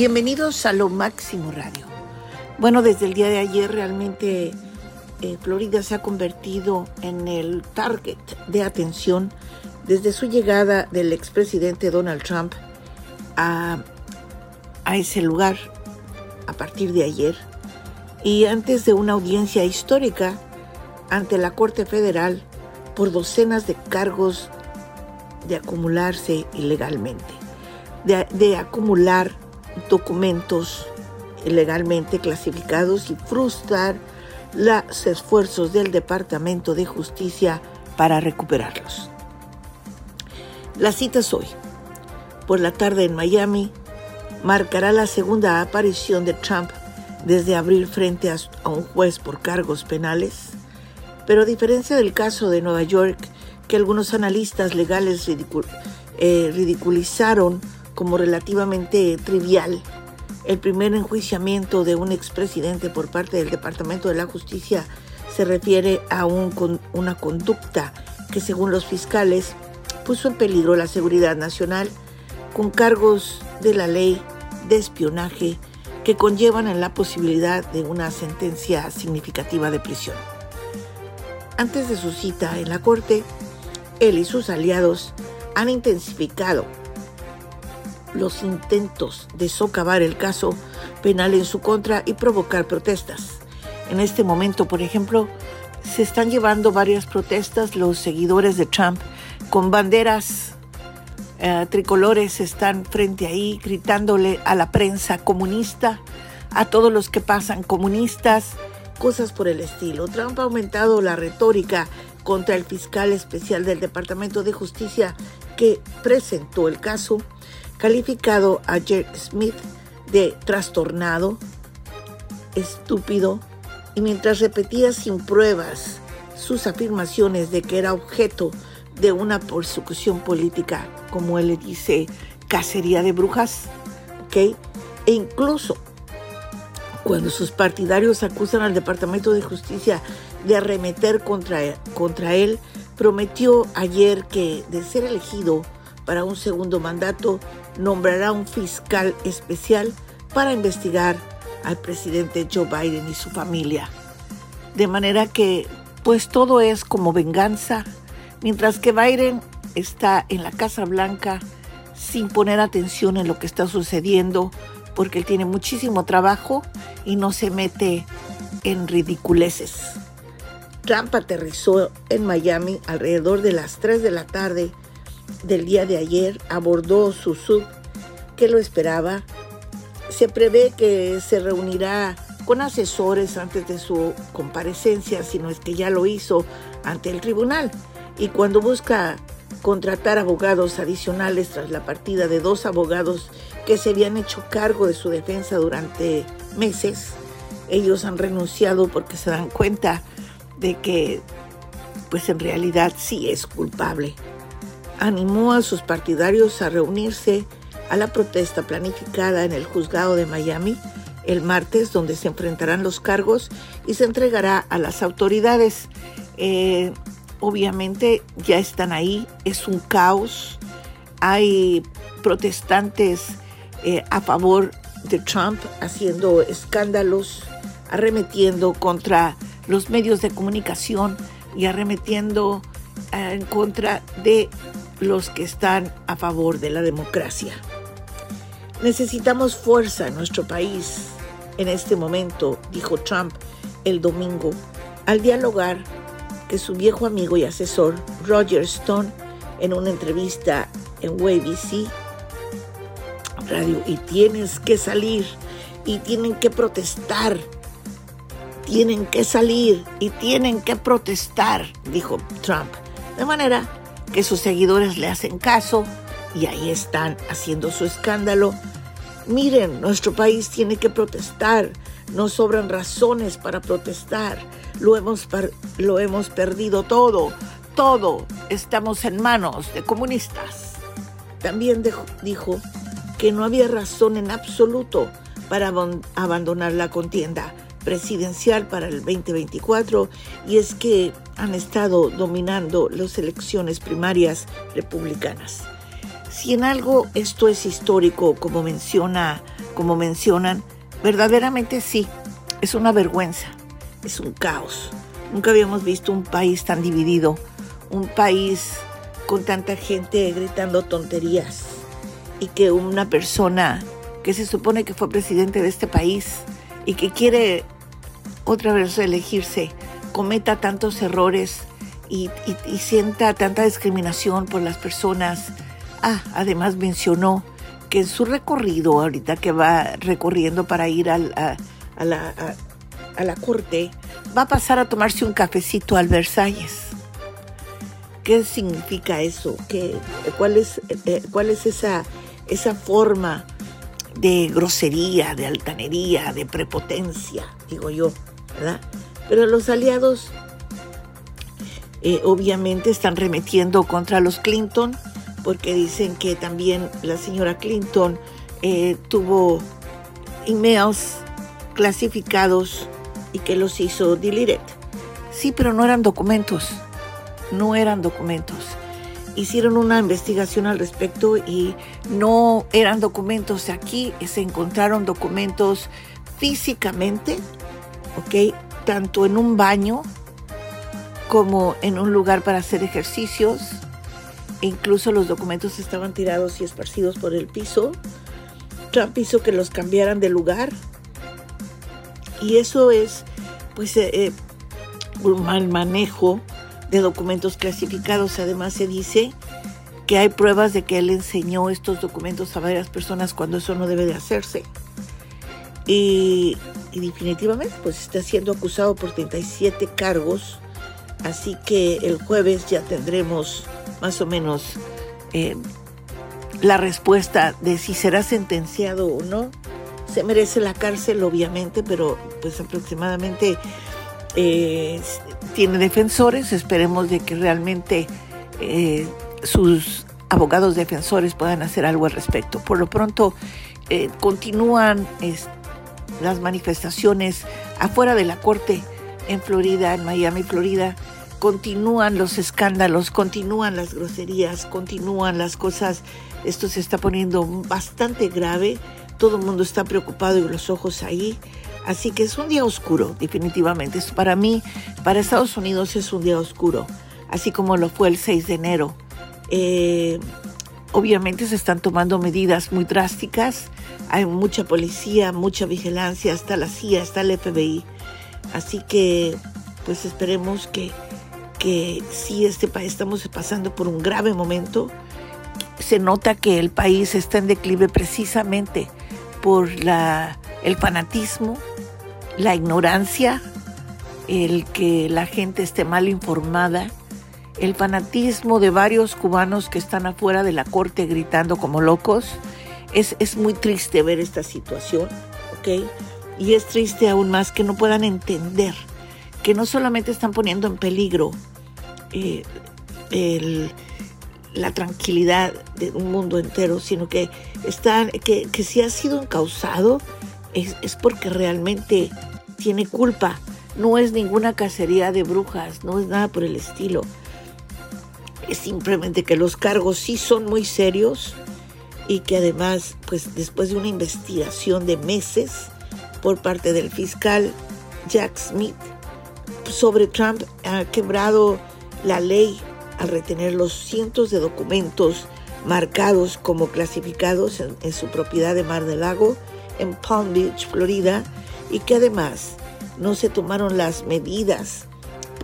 Bienvenidos a Lo Máximo Radio. Bueno, desde el día de ayer realmente eh, Florida se ha convertido en el target de atención desde su llegada del expresidente Donald Trump a, a ese lugar a partir de ayer y antes de una audiencia histórica ante la Corte Federal por docenas de cargos de acumularse ilegalmente, de, de acumular documentos ilegalmente clasificados y frustrar los esfuerzos del Departamento de Justicia para recuperarlos. La cita hoy. Por la tarde en Miami marcará la segunda aparición de Trump desde abril frente a, un juez por cargos penales, pero a diferencia del caso de Nueva York, que algunos analistas legales eh, ridiculizaron como relativamente trivial, el primer enjuiciamiento de un expresidente por parte del Departamento de la Justicia se refiere a un, una conducta que según los fiscales puso en peligro la seguridad nacional con cargos de la ley de espionaje que conllevan en la posibilidad de una sentencia significativa de prisión. Antes de su cita en la corte, él y sus aliados han intensificado los intentos de socavar el caso penal en su contra y provocar protestas. En este momento, por ejemplo, se están llevando varias protestas. Los seguidores de Trump con banderas eh, tricolores están frente ahí gritándole a la prensa comunista, a todos los que pasan comunistas, cosas por el estilo. Trump ha aumentado la retórica contra el fiscal especial del Departamento de Justicia que presentó el caso calificado a Jack Smith de trastornado, estúpido, y mientras repetía sin pruebas sus afirmaciones de que era objeto de una persecución política, como él le dice, cacería de brujas, ¿ok? E incluso cuando sus partidarios acusan al Departamento de Justicia de arremeter contra, contra él, prometió ayer que de ser elegido para un segundo mandato, nombrará un fiscal especial para investigar al presidente Joe Biden y su familia. De manera que, pues todo es como venganza, mientras que Biden está en la Casa Blanca sin poner atención en lo que está sucediendo, porque él tiene muchísimo trabajo y no se mete en ridiculeces. Trump aterrizó en Miami alrededor de las 3 de la tarde del día de ayer abordó su sub que lo esperaba. Se prevé que se reunirá con asesores antes de su comparecencia, si no es que ya lo hizo ante el tribunal. Y cuando busca contratar abogados adicionales tras la partida de dos abogados que se habían hecho cargo de su defensa durante meses, ellos han renunciado porque se dan cuenta de que pues en realidad sí es culpable animó a sus partidarios a reunirse a la protesta planificada en el juzgado de Miami el martes, donde se enfrentarán los cargos y se entregará a las autoridades. Eh, obviamente ya están ahí, es un caos, hay protestantes eh, a favor de Trump haciendo escándalos, arremetiendo contra los medios de comunicación y arremetiendo eh, en contra de los que están a favor de la democracia. Necesitamos fuerza en nuestro país en este momento, dijo Trump el domingo, al dialogar que su viejo amigo y asesor Roger Stone en una entrevista en WABC Radio y tienes que salir y tienen que protestar. Tienen que salir y tienen que protestar, dijo Trump. De manera que sus seguidores le hacen caso y ahí están haciendo su escándalo. Miren, nuestro país tiene que protestar, no sobran razones para protestar, lo hemos, lo hemos perdido todo, todo, estamos en manos de comunistas. También dijo que no había razón en absoluto para abandonar la contienda presidencial para el 2024 y es que han estado dominando las elecciones primarias republicanas. Si en algo esto es histórico, como menciona como mencionan, verdaderamente sí, es una vergüenza, es un caos. Nunca habíamos visto un país tan dividido, un país con tanta gente gritando tonterías y que una persona que se supone que fue presidente de este país y que quiere otra vez elegirse cometa tantos errores y, sienta tanta discriminación por las personas. Ah, además mencionó que en su recorrido, ahorita que va recorriendo para ir a, la, a, la, corte, va a pasar a tomarse un cafecito al Versalles. ¿Qué significa eso? ¿Qué, cuál, es, eh, ¿Cuál es esa, esa forma de grosería, de altanería, de prepotencia, digo yo, ¿verdad? Pero los aliados eh, obviamente están remetiendo contra los Clinton porque dicen que también la señora Clinton eh, tuvo emails clasificados y que los hizo deleted. Sí, pero no eran documentos, no eran documentos. Hicieron una investigación al respecto y no eran documentos. Aquí se encontraron documentos físicamente, ¿ok? Tanto en un baño como en un lugar para hacer ejercicios. Incluso los documentos estaban tirados y esparcidos por el piso. Trump hizo que los cambiaran de lugar. Y eso es, pues, eh, eh, un mal manejo de documentos clasificados. Además se dice que hay pruebas de que él enseñó estos documentos a varias personas cuando eso no debe de hacerse. Y, y definitivamente, pues está siendo acusado por 37 cargos Así que el jueves ya tendremos más o menos eh, la respuesta de si será sentenciado o no. Se merece la cárcel, obviamente, pero pues aproximadamente eh, tiene defensores. Esperemos de que realmente eh, sus abogados defensores puedan hacer algo al respecto. Por lo pronto, continúan las manifestaciones afuera de la corte en Florida, en Miami, Florida, continúan los escándalos, continúan las groserías, continúan las cosas. Esto se está poniendo bastante grave. Todo el mundo está preocupado y los ojos ahí. Así que es un día oscuro, definitivamente. Para mí, para Estados Unidos es un día oscuro, así como lo fue el 6 de enero. Eh, obviamente se están tomando medidas muy drásticas. Hay mucha policía, mucha vigilancia, hasta la CIA, hasta el FBI. Así que, pues esperemos que, que sí, este país estamos pasando por un grave momento. Se nota que el país está en declive precisamente por la, el fanatismo, la ignorancia, el que la gente esté mal informada, el fanatismo de varios cubanos que están afuera de la corte gritando como locos. Es, es muy triste ver esta situación, ¿ok? Y es triste aún más que no puedan entender que no solamente están poniendo en peligro eh, la tranquilidad de un mundo entero, sino que, están, que, que si ha sido encausado es, es porque realmente tiene culpa. No es ninguna cacería de brujas, no es nada por el estilo. Es simplemente que los cargos sí son muy serios y que además, pues después de una investigación de meses, por parte del fiscal Jack Smith sobre Trump ha quebrado la ley al retener los cientos de documentos marcados como clasificados en, su propiedad de Mar del Lago en Palm Beach, Florida, y que además no se tomaron las medidas,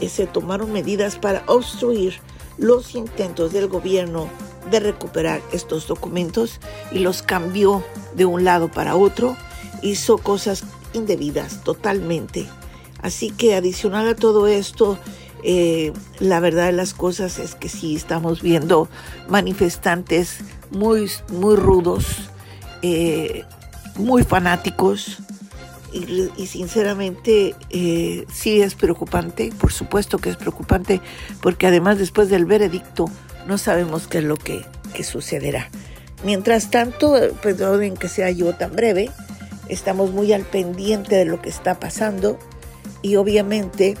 eh, se tomaron medidas para obstruir los intentos del gobierno de recuperar estos documentos y los cambió de un lado para otro hizo cosas indebidas totalmente. Así que adicional a todo esto, eh, la verdad de las cosas es que sí estamos viendo manifestantes muy, muy rudos, eh, muy fanáticos. Y, sinceramente eh, sí es preocupante, por supuesto que es preocupante, porque además después del veredicto no sabemos qué es lo que, que sucederá. Mientras tanto, perdonen que sea yo tan breve, estamos muy al pendiente de lo que está pasando y obviamente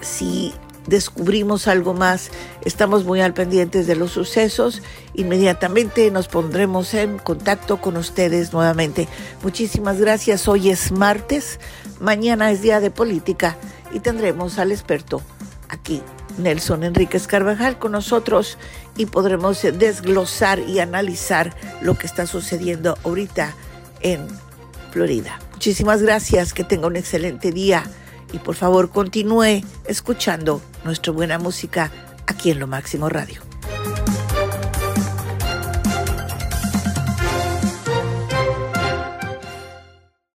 si descubrimos algo más, estamos muy al pendientes de los sucesos, inmediatamente nos pondremos en contacto con ustedes nuevamente. Muchísimas gracias, hoy es martes, mañana es día de política. Y tendremos al experto aquí, Nelson Enríquez Carvajal, con nosotros. Y podremos desglosar y analizar lo que está sucediendo ahorita en Florida. Muchísimas gracias, que tenga un excelente día y por favor continúe escuchando nuestra buena música aquí en Lo Máximo Radio.